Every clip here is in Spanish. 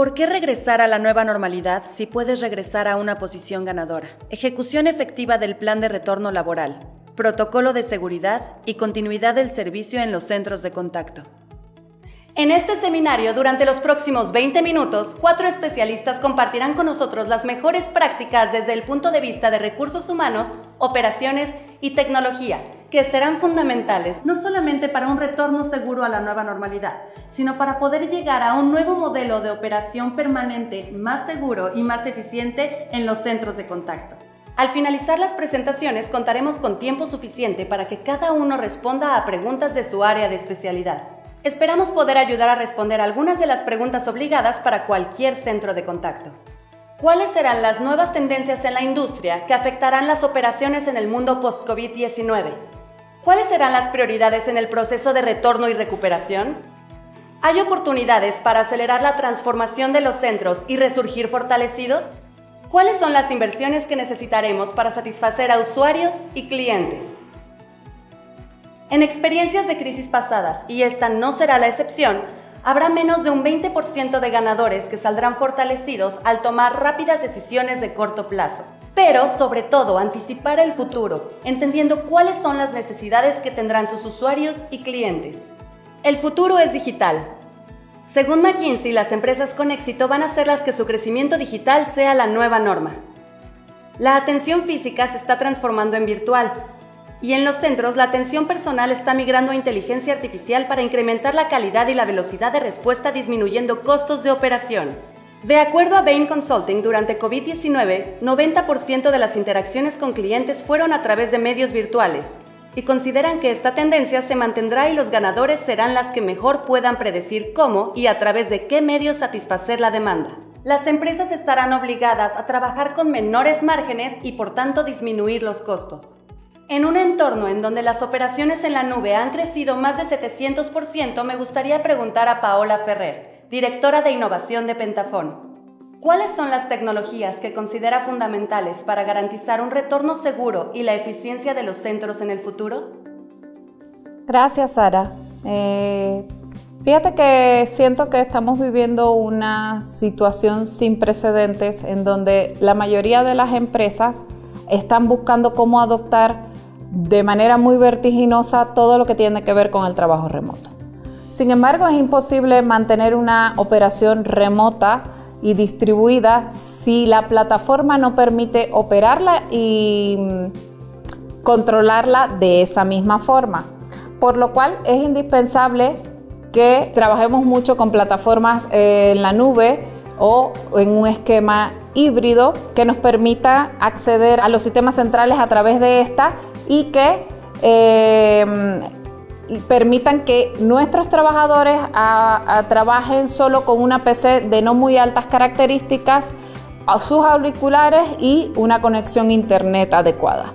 ¿Por qué regresar a la nueva normalidad si puedes regresar a una posición ganadora? Ejecución efectiva del plan de retorno laboral, protocolo de seguridad y continuidad del servicio en los centros de contacto. En este seminario, durante los próximos 20 minutos, cuatro especialistas compartirán con nosotros las mejores prácticas desde el punto de vista de recursos humanos, operaciones y tecnología, que serán fundamentales no solamente para un retorno seguro a la nueva normalidad, sino para poder llegar a un nuevo modelo de operación permanente más seguro y más eficiente en los centros de contacto. Al finalizar las presentaciones contaremos con tiempo suficiente para que cada uno responda a preguntas de su área de especialidad. Esperamos poder ayudar a responder algunas de las preguntas obligadas para cualquier centro de contacto. ¿Cuáles serán las nuevas tendencias en la industria que afectarán las operaciones en el mundo post-COVID-19? ¿Cuáles serán las prioridades en el proceso de retorno y recuperación? ¿Hay oportunidades para acelerar la transformación de los centros y resurgir fortalecidos? ¿Cuáles son las inversiones que necesitaremos para satisfacer a usuarios y clientes? En experiencias de crisis pasadas, y esta no será la excepción, habrá menos de un 20% de ganadores que saldrán fortalecidos al tomar rápidas decisiones de corto plazo. Pero, sobre todo, anticipar el futuro, entendiendo cuáles son las necesidades que tendrán sus usuarios y clientes. El futuro es digital. Según McKinsey, las empresas con éxito van a ser las que su crecimiento digital sea la nueva norma. La atención física se está transformando en virtual, y en los centros, la atención personal está migrando a inteligencia artificial para incrementar la calidad y la velocidad de respuesta disminuyendo costos de operación. De acuerdo a Bain Consulting, durante COVID-19, 90% de las interacciones con clientes fueron a través de medios virtuales y consideran que esta tendencia se mantendrá y los ganadores serán las que mejor puedan predecir cómo y a través de qué medios satisfacer la demanda. Las empresas estarán obligadas a trabajar con menores márgenes y por tanto disminuir los costos. En un entorno en donde las operaciones en la nube han crecido más de 700%, me gustaría preguntar a Paola Ferrer, directora de innovación de Pentafón. ¿Cuáles son las tecnologías que considera fundamentales para garantizar un retorno seguro y la eficiencia de los centros en el futuro? Gracias, Sara. Eh, fíjate que siento que estamos viviendo una situación sin precedentes en donde la mayoría de las empresas están buscando cómo adoptar de manera muy vertiginosa todo lo que tiene que ver con el trabajo remoto. Sin embargo, es imposible mantener una operación remota y distribuida si la plataforma no permite operarla y mm, controlarla de esa misma forma. Por lo cual es indispensable que trabajemos mucho con plataformas eh, en la nube o en un esquema híbrido que nos permita acceder a los sistemas centrales a través de esta y que em, permitan que nuestros trabajadores trabajen solo con una PC de no muy altas características, a sus auriculares y una conexión internet adecuada.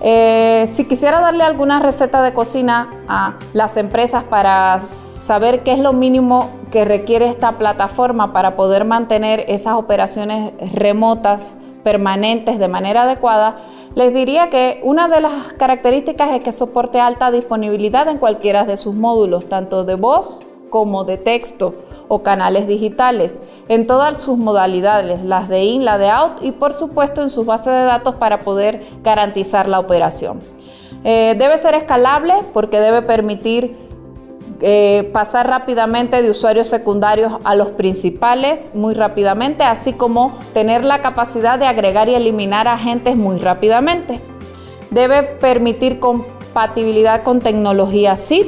Eh, si quisiera darle alguna receta de cocina a las empresas para saber qué es lo mínimo que requiere esta plataforma para poder mantener esas operaciones remotas permanentes de manera adecuada, les diría que una de las características es que soporte alta disponibilidad en cualquiera de sus módulos, tanto de voz como de texto o canales digitales, en todas sus modalidades, las de in, la de out y por supuesto en sus bases de datos para poder garantizar la operación. Eh, debe ser escalable porque debe permitir eh, pasar rápidamente de usuarios secundarios a los principales muy rápidamente, así como tener la capacidad de agregar y eliminar agentes muy rápidamente. Debe permitir compatibilidad con tecnología SIT,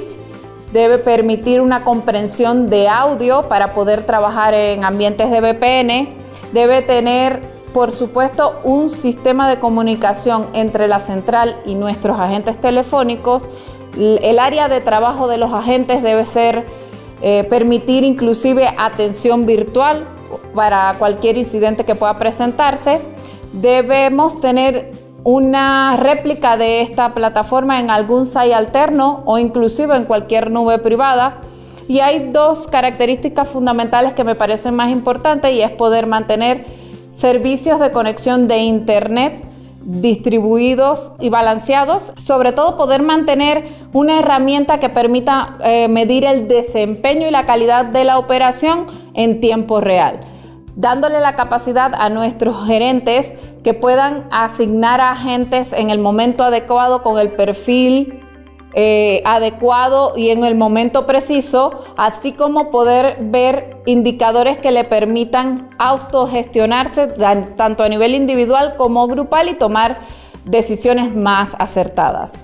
debe permitir una comprensión de audio para poder trabajar en ambientes de VPN, debe tener por supuesto, un sistema de comunicación entre la central y nuestros agentes telefónicos, el área de trabajo de los agentes debe ser eh, permitir inclusive atención virtual para cualquier incidente que pueda presentarse. Debemos tener una réplica de esta plataforma en algún site alterno o inclusive en cualquier nube privada. Y hay dos características fundamentales que me parecen más importantes y es poder mantener servicios de conexión de Internet distribuidos y balanceados, sobre todo poder mantener una herramienta que permita eh, medir el desempeño y la calidad de la operación en tiempo real. dándole la capacidad a nuestros gerentes que puedan asignar a agentes en el momento adecuado con el perfil eh, adecuado y en el momento preciso, así como poder ver indicadores que le permitan autogestionarse tanto a nivel individual como grupal y tomar decisiones más acertadas.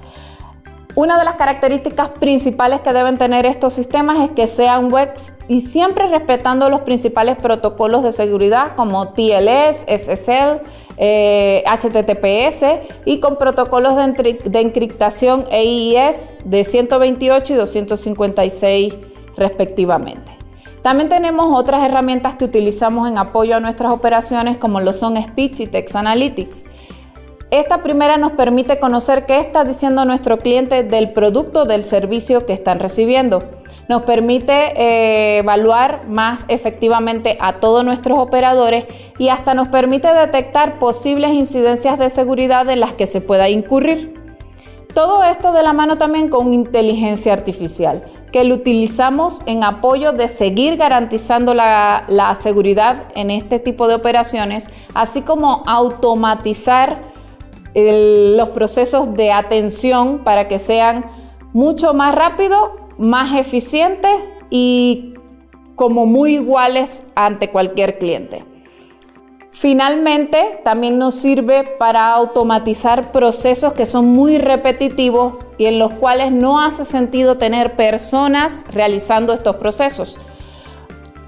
Una de las características principales que deben tener estos sistemas es que sean webs y siempre respetando los principales protocolos de seguridad como TLS, SSL, HTTPS eh, y con protocolos de, de encriptación EIS de 128 y 256 respectivamente. También tenemos otras herramientas que utilizamos en apoyo a nuestras operaciones como lo son Speech y Text Analytics. Esta primera nos permite conocer qué está diciendo nuestro cliente del producto del servicio que están recibiendo. Nos permite eh, evaluar más efectivamente a todos nuestros operadores y hasta nos permite detectar posibles incidencias de seguridad en las que se pueda incurrir. Todo esto de la mano también con inteligencia artificial, que lo utilizamos en apoyo de seguir garantizando la seguridad en este tipo de operaciones, así como automatizar los procesos de atención para que sean mucho más rápidos, más eficientes y como muy iguales ante cualquier cliente. Finalmente, también nos sirve para automatizar procesos que son muy repetitivos y en los cuales no hace sentido tener personas realizando estos procesos.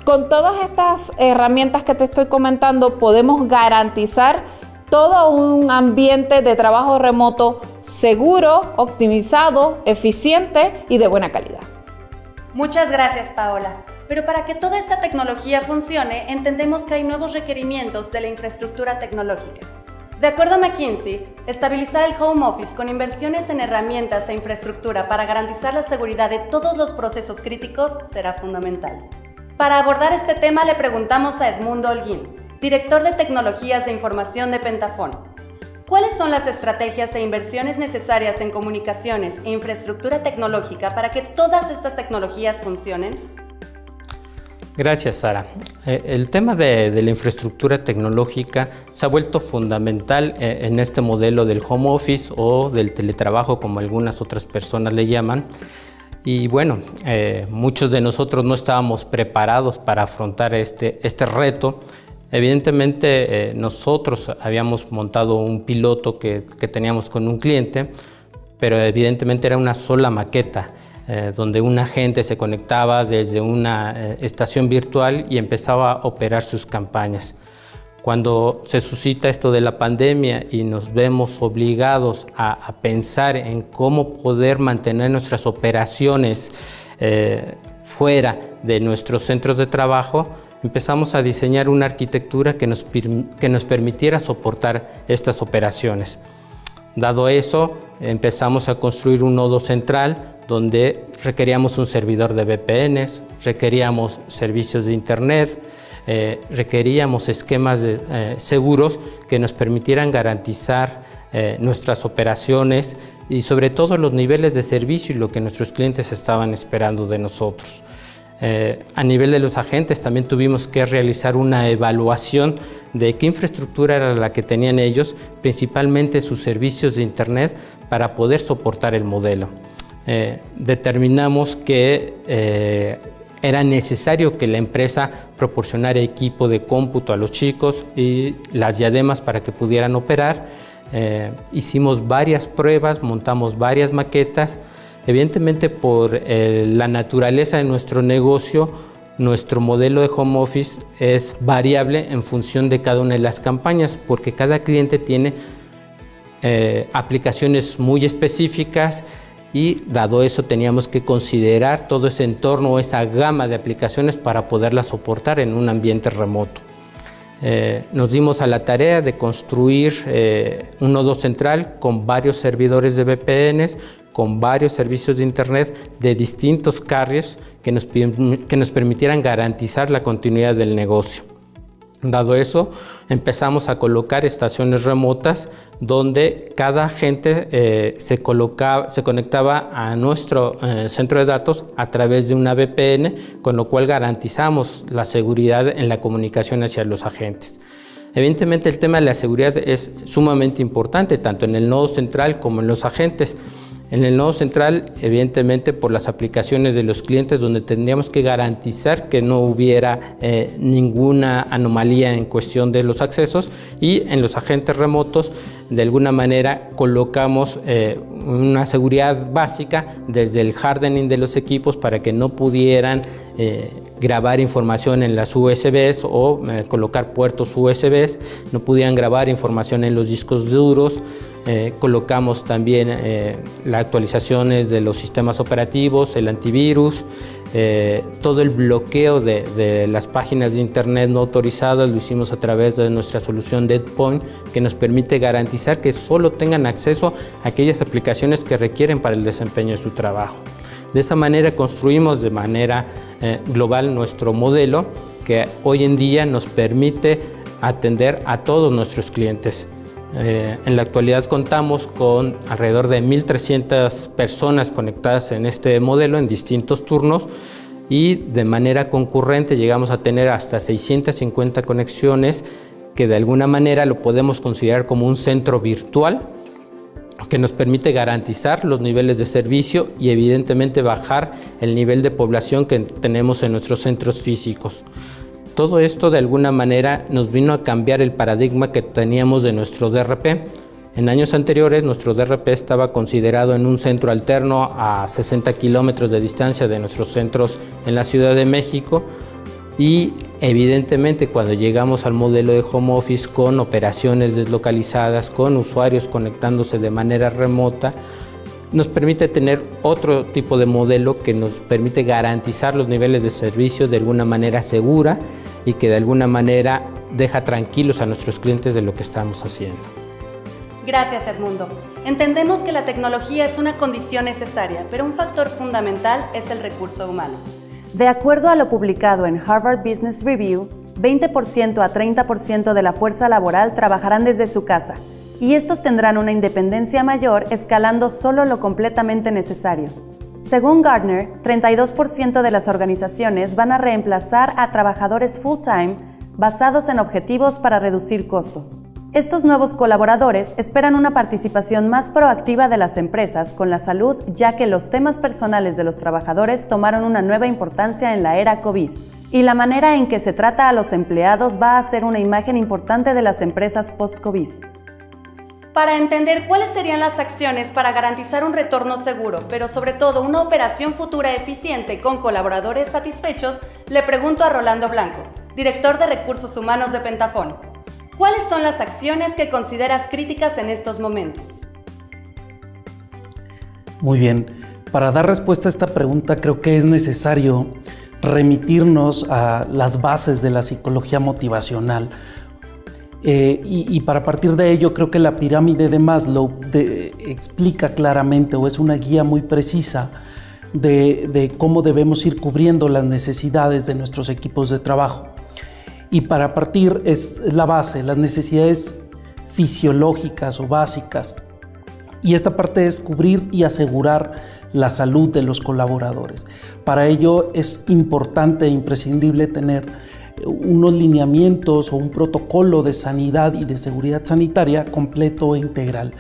Con todas estas herramientas que te estoy comentando, podemos garantizar todo un ambiente de trabajo remoto seguro, optimizado, eficiente y de buena calidad. Muchas gracias, Paola. Pero para que toda esta tecnología funcione, entendemos que hay nuevos requerimientos de la infraestructura tecnológica. De acuerdo a McKinsey, estabilizar el home office con inversiones en herramientas e infraestructura para garantizar la seguridad de todos los procesos críticos será fundamental. Para abordar este tema le preguntamos a Edmundo Holguín, director de Tecnologías de Información de Pentafón. ¿Cuáles son las estrategias e inversiones necesarias en comunicaciones e infraestructura tecnológica para que todas estas tecnologías funcionen? Gracias, Sara. Eh, el tema de, la infraestructura tecnológica se ha vuelto fundamental eh, en este modelo del home office o del teletrabajo, como algunas otras personas le llaman. Y bueno, eh, muchos de nosotros no estábamos preparados para afrontar este, este reto Evidentemente eh, nosotros habíamos montado un piloto que, teníamos con un cliente, pero evidentemente era una sola maqueta, eh, donde un agente se conectaba desde una eh, estación virtual y empezaba a operar sus campañas. Cuando se suscita esto de la pandemia y nos vemos obligados a, pensar en cómo poder mantener nuestras operaciones fuera de nuestros centros de trabajo, empezamos a diseñar una arquitectura que nos, que nos permitiera soportar estas operaciones. Dado eso, empezamos a construir un nodo central donde requeríamos un servidor de VPNs, requeríamos servicios de Internet, eh, requeríamos esquemas de, eh, seguros que nos permitieran garantizar eh, nuestras operaciones y sobre todo los niveles de servicio y lo que nuestros clientes estaban esperando de nosotros. Eh, a nivel de los agentes también tuvimos que realizar una evaluación de qué infraestructura era la que tenían ellos, principalmente sus servicios de Internet, para poder soportar el modelo. Eh, determinamos que eh, era necesario que la empresa proporcionara equipo de cómputo a los chicos y las diademas para que pudieran operar. hicimos varias pruebas, montamos varias maquetas, Evidentemente por eh, la naturaleza de nuestro negocio, nuestro modelo de home office es variable en función de cada una de las campañas, porque cada cliente tiene eh, aplicaciones muy específicas y dado eso teníamos que considerar todo ese entorno esa gama de aplicaciones para poderla soportar en un ambiente remoto. Eh, nos dimos a la tarea de construir un nodo central con varios servidores de VPNs, con varios servicios de Internet de distintos carriers que nos, que nos permitieran garantizar la continuidad del negocio. Dado eso, empezamos a colocar estaciones remotas donde cada agente eh, se, se conectaba a nuestro eh, centro de datos a través de una VPN, con lo cual garantizamos la seguridad en la comunicación hacia los agentes. Evidentemente el tema de la seguridad es sumamente importante, tanto en el nodo central como en los agentes. En el nodo central, evidentemente por las aplicaciones de los clientes, donde tendríamos que garantizar que no hubiera eh, ninguna anomalía en cuestión de los accesos. Y en los agentes remotos, de alguna manera colocamos eh, una seguridad básica desde el hardening de los equipos para que no pudieran eh, grabar información en las USBs o colocar puertos USBs, no pudieran grabar información en los discos duros, eh, colocamos también eh, las actualizaciones de los sistemas operativos, el antivirus, eh, todo el bloqueo de, las páginas de internet no autorizadas lo hicimos a través de nuestra solución DeadPoint que nos permite garantizar que solo tengan acceso a aquellas aplicaciones que requieren para el desempeño de su trabajo. De esa manera construimos de manera global nuestro modelo que hoy en día nos permite atender a todos nuestros clientes eh, en la actualidad contamos con alrededor de 1.300 personas conectadas en este modelo en distintos turnos y de manera concurrente llegamos a tener hasta 650 conexiones que de alguna manera lo podemos considerar como un centro virtual que nos permite garantizar los niveles de servicio y evidentemente bajar el nivel de población que tenemos en nuestros centros físicos. Todo esto de alguna manera nos vino a cambiar el paradigma que teníamos de nuestro DRP. En años anteriores nuestro DRP estaba considerado en un centro alterno a 60 kilómetros de distancia de nuestros centros en la Ciudad de México y evidentemente cuando llegamos al modelo de home office con operaciones deslocalizadas, con usuarios conectándose de manera remota, nos permite tener otro tipo de modelo que nos permite garantizar los niveles de servicio de alguna manera segura y que de alguna manera deja tranquilos a nuestros clientes de lo que estamos haciendo. Gracias Edmundo. Entendemos que la tecnología es una condición necesaria, pero un factor fundamental es el recurso humano. De acuerdo a lo publicado en Harvard Business Review, 20% a 30% de la fuerza laboral trabajarán desde su casa y estos tendrán una independencia mayor escalando solo lo completamente necesario. Según Gardner, 32% de las organizaciones van a reemplazar a trabajadores full-time basados en objetivos para reducir costos. Estos nuevos colaboradores esperan una participación más proactiva de las empresas con la salud, ya que los temas personales de los trabajadores tomaron una nueva importancia en la era COVID. Y la manera en que se trata a los empleados va a ser una imagen importante de las empresas post-COVID para entender cuáles serían las acciones para garantizar un retorno seguro, pero sobre todo una operación futura eficiente con colaboradores satisfechos, le pregunto a Rolando Blanco, director de Recursos Humanos de Pentafón, ¿cuáles son las acciones que consideras críticas en estos momentos? Muy bien, para dar respuesta a esta pregunta creo que es necesario remitirnos a las bases de la psicología motivacional eh, y, para partir de ello, creo que la pirámide de Maslow explica claramente o es una guía muy precisa de, cómo debemos ir cubriendo las necesidades de nuestros equipos de trabajo. Y para partir es, la base, las necesidades fisiológicas o básicas. Y esta parte es cubrir y asegurar la salud de los colaboradores. Para ello es importante e imprescindible tener unos lineamientos o un protocolo de sanidad y de seguridad sanitaria completo e integral.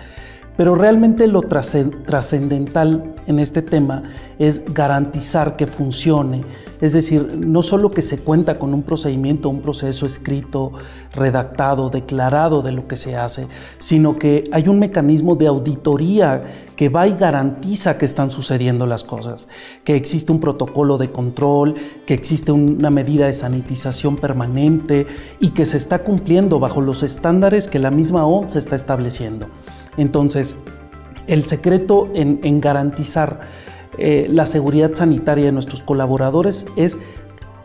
Pero realmente lo trascendental en este tema es garantizar que funcione. Es decir, no solo que se cuenta con un procedimiento, un proceso escrito, redactado, declarado de lo que se hace, sino que hay un mecanismo de auditoría que va y garantiza que están sucediendo las cosas, que existe un protocolo de control, que existe una medida de sanitización permanente y que se está cumpliendo bajo los estándares que la misma OMS está estableciendo. Entonces, el secreto en, garantizar eh, la seguridad sanitaria de nuestros colaboradores es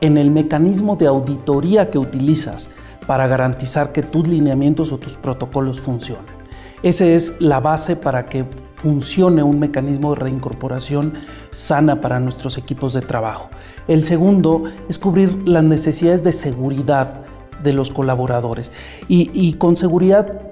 en el mecanismo de auditoría que utilizas para garantizar que tus lineamientos o tus protocolos funcionen. Esa es la base para que funcione un mecanismo de reincorporación sana para nuestros equipos de trabajo. El segundo es cubrir las necesidades de seguridad de los colaboradores. Y, con seguridad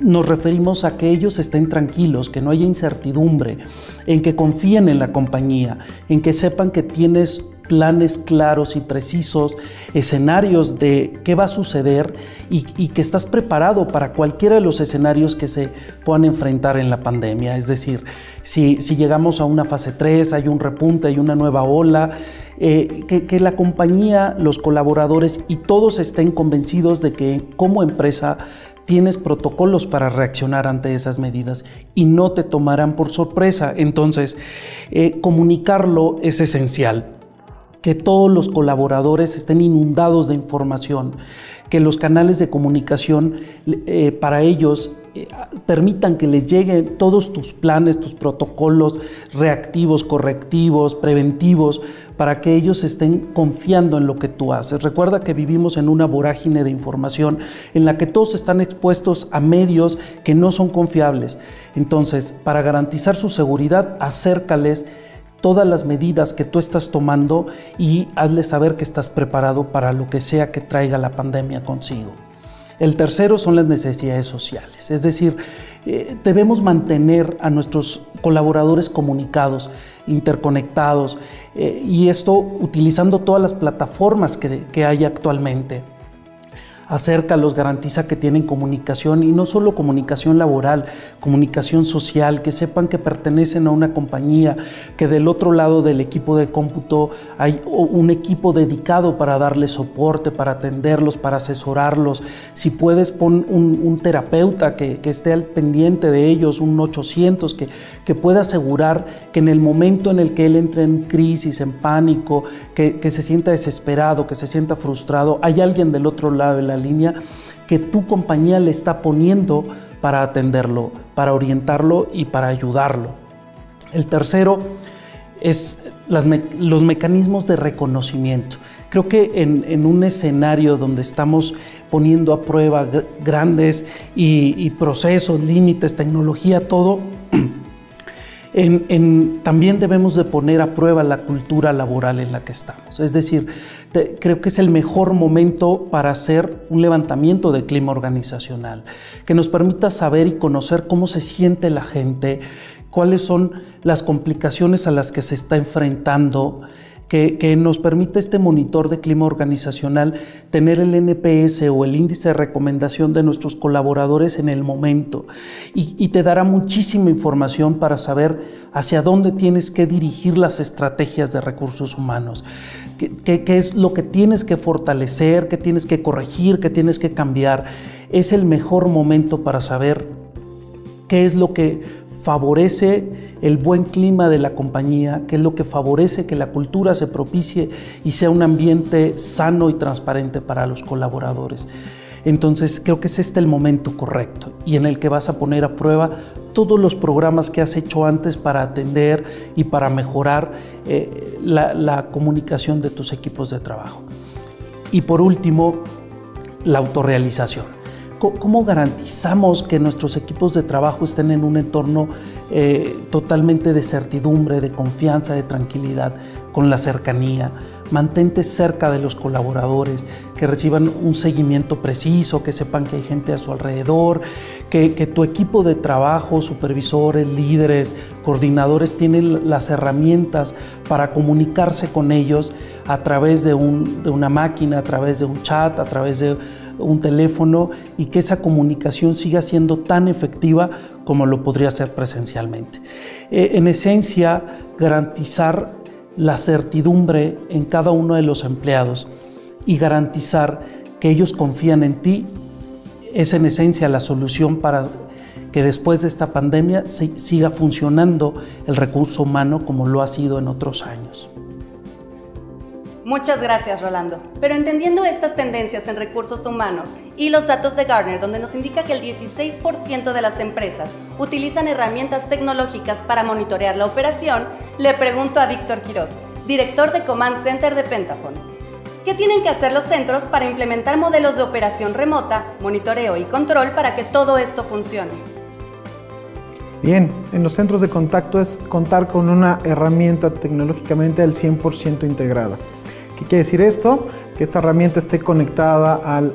nos referimos a que ellos estén tranquilos, que no haya incertidumbre, en que confíen en la compañía, en que sepan que tienes planes claros y precisos, escenarios de qué va a suceder y, que estás preparado para cualquiera de los escenarios que se puedan enfrentar en la pandemia. Es decir, si, llegamos a una fase 3, hay un repunte, hay una nueva ola, eh, que, que la compañía, los colaboradores y todos estén convencidos de que como empresa tienes protocolos para reaccionar ante esas medidas y no te tomarán por sorpresa. Entonces, eh, comunicarlo es esencial que todos los colaboradores estén inundados de información, que los canales de comunicación eh, para ellos eh, permitan que les lleguen todos tus planes, tus protocolos reactivos, correctivos, preventivos, para que ellos estén confiando en lo que tú haces. Recuerda que vivimos en una vorágine de información en la que todos están expuestos a medios que no son confiables. Entonces, para garantizar su seguridad, acércales todas las medidas que tú estás tomando y hazle saber que estás preparado para lo que sea que traiga la pandemia consigo. El tercero son las necesidades sociales, es decir, eh, debemos mantener a nuestros colaboradores comunicados, interconectados, eh, y esto utilizando todas las plataformas que, que hay actualmente acércalos, garantiza que tienen comunicación y no solo comunicación laboral, comunicación social, que sepan que pertenecen a una compañía, que del otro lado del equipo de cómputo hay un equipo dedicado para darles soporte, para atenderlos, para asesorarlos. Si puedes, pon un, terapeuta que, esté al pendiente de ellos, un 800, que, que pueda asegurar que en el momento en el que él entre en crisis, en pánico, que, que se sienta desesperado, que se sienta frustrado, hay alguien del otro lado de la línea que tu compañía le está poniendo para atenderlo, para orientarlo y para ayudarlo. El tercero es los mecanismos de reconocimiento. Creo que en, un escenario donde estamos poniendo a prueba grandes y procesos, límites, tecnología, todo, también debemos de poner a prueba la cultura laboral en la que estamos. Es decir, creo que es el mejor momento para hacer un levantamiento de clima organizacional, que nos permita saber y conocer cómo se siente la gente, cuáles son las complicaciones a las que se está enfrentando, que, nos permite este monitor de clima organizacional tener el NPS o el índice de recomendación de nuestros colaboradores en el momento y, te dará muchísima información para saber hacia dónde tienes que dirigir las estrategias de recursos humanos, qué, qué es lo que tienes que fortalecer, qué tienes que corregir, qué tienes que cambiar. Es el mejor momento para saber qué es lo que favorece el buen clima de la compañía, que es lo que favorece que la cultura se propicie y sea un ambiente sano y transparente para los colaboradores. Entonces creo que es este el momento correcto y en el que vas a poner a prueba todos los programas que has hecho antes para atender y para mejorar eh, la, la comunicación de tus equipos de trabajo. Y por último, la autorrealización. ¿Cómo garantizamos que nuestros equipos de trabajo estén en un entorno eh, totalmente de certidumbre, de confianza, de tranquilidad, con la cercanía? Mantente cerca de los colaboradores, que reciban un seguimiento preciso, que sepan que hay gente a su alrededor, que, tu equipo de trabajo, supervisores, líderes, coordinadores tienen las herramientas para comunicarse con ellos a través de, de una máquina, a través de un chat, a través de un teléfono y que esa comunicación siga siendo tan efectiva como lo podría ser presencialmente. Eh, en esencia, garantizar la certidumbre en cada uno de los empleados y garantizar que ellos confían en ti es en esencia la solución para que después de esta pandemia siga funcionando el recurso humano como lo ha sido en otros años. Muchas gracias, Rolando. Pero entendiendo estas tendencias en recursos humanos y los datos de Gartner, donde nos indica que el 16% de las empresas utilizan herramientas tecnológicas para monitorear la operación, le pregunto a Víctor Quiroz, director de Command Center de Pentagon. ¿Qué tienen que hacer los centros para implementar modelos de operación remota, monitoreo y control para que todo esto funcione? Bien, en los centros de contacto es contar con una herramienta tecnológicamente al 100% integrada. ¿Qué quiere decir esto? que esta herramienta esté conectada al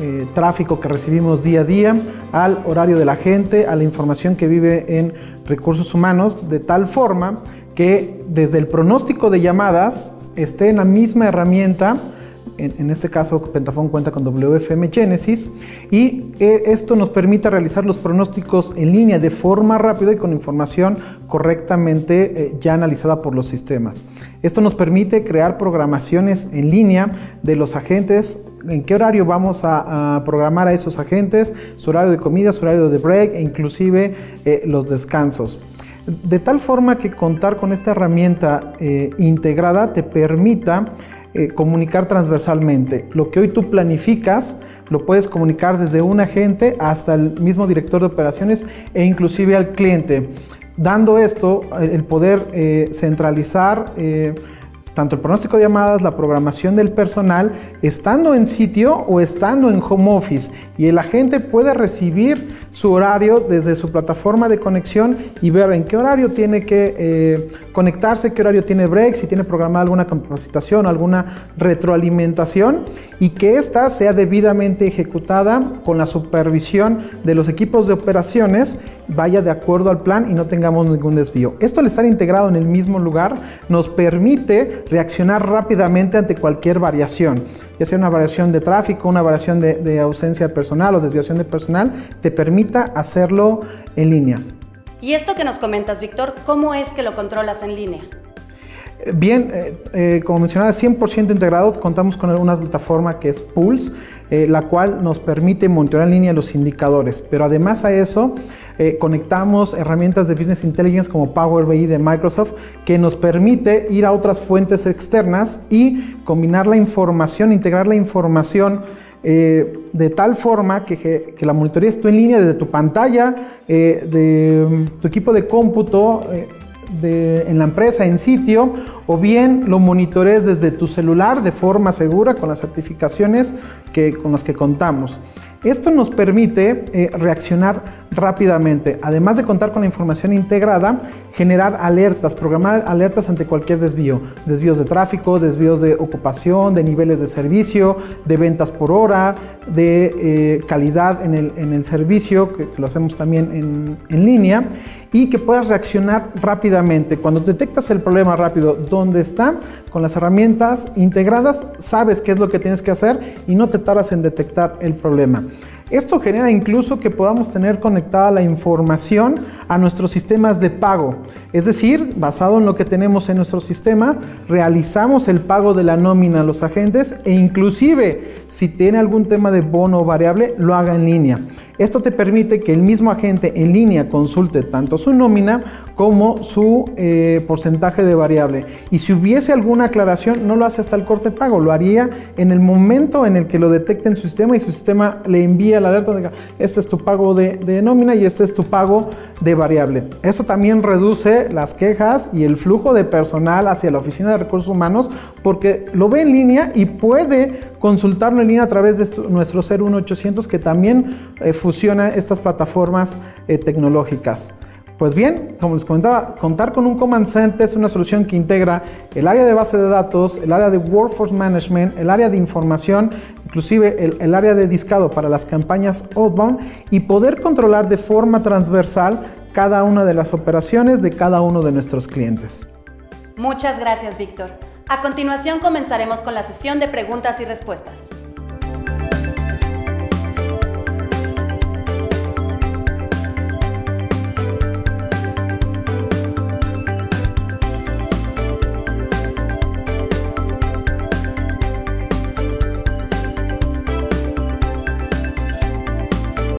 eh, tráfico que recibimos día a día, al horario de la gente, a la información que vive en recursos humanos, de tal forma que desde el pronóstico de llamadas esté en la misma herramienta en, este caso Pentafón cuenta con WFM Genesis y eh, esto nos permite realizar los pronósticos en línea de forma rápida y con información correctamente eh, ya analizada por los sistemas. Esto nos permite crear programaciones en línea de los agentes, en qué horario vamos a, programar a esos agentes, su horario de comida, su horario de break e inclusive eh, los descansos. De tal forma que contar con esta herramienta integrada te permita eh, comunicar transversalmente. Lo que hoy tú planificas, lo puedes comunicar desde un agente hasta el mismo director de operaciones e inclusive al cliente. Dando esto, el poder eh, centralizar eh, tanto el pronóstico de llamadas, la programación del personal, estando en sitio o estando en home office. Y el agente puede recibir su horario desde su plataforma de conexión y ver en qué horario tiene que eh, conectarse, qué horario tiene break, si tiene programada alguna capacitación, alguna retroalimentación y que ésta sea debidamente ejecutada con la supervisión de los equipos de operaciones, vaya de acuerdo al plan y no tengamos ningún desvío. Esto al estar integrado en el mismo lugar nos permite reaccionar rápidamente ante cualquier variación ya sea una variación de tráfico, una variación de, ausencia de personal o desviación de personal, te permita hacerlo en línea. Y esto que nos comentas, Víctor, ¿cómo es que lo controlas en línea? Bien, eh, eh, como mencionaba, 100% integrado, contamos con una plataforma que es Pulse, eh, la cual nos permite monitorear en línea los indicadores, pero además a eso conectamos herramientas de Business Intelligence como Power BI de Microsoft, que nos permite ir a otras fuentes externas y combinar la información, integrar la información de tal forma que, la monitoría esté en línea desde tu pantalla, de tu equipo de cómputo, en la empresa en sitio o bien lo monitorees desde tu celular de forma segura con las certificaciones que, con las que contamos. Esto nos permite eh, reaccionar rápidamente, además de contar con la información integrada, generar alertas, programar alertas ante cualquier desvío, desvíos de tráfico, desvíos de ocupación, de niveles de servicio, de ventas por hora, de eh, calidad en el, servicio, que, lo hacemos también en, en línea, y que puedas reaccionar rápidamente. Cuando detectas el problema rápido, ¿dónde está? Con las herramientas integradas sabes qué es lo que tienes que hacer y no te tardas en detectar el problema. Esto genera incluso que podamos tener conectada la información a nuestros sistemas de pago. Es decir, basado en lo que tenemos en nuestro sistema, realizamos el pago de la nómina a los agentes e inclusive si tiene algún tema de bono variable, lo haga en línea. Esto te permite que el mismo agente en línea consulte tanto su nómina como su eh, porcentaje de variable. Y si hubiese alguna aclaración, no lo hace hasta el corte de pago, lo haría en el momento en el que lo detecte en su sistema y su sistema le envía la alerta este es tu pago de, de nómina y este es tu pago de variable. Eso también reduce las quejas y el flujo de personal hacia la oficina de recursos humanos porque lo ve en línea y puede consultarlo en línea a través de nuestro 01800 que también eh, fusiona estas plataformas eh, tecnológicas. Pues bien, como les comentaba, contar con un Command Center es una solución que integra el área de base de datos, el área de Workforce Management, el área de información, inclusive el, el área de discado para las campañas outbound y poder controlar de forma transversal cada una de las operaciones de cada uno de nuestros clientes. Muchas gracias, Víctor. A continuación comenzaremos con la sesión de preguntas y respuestas.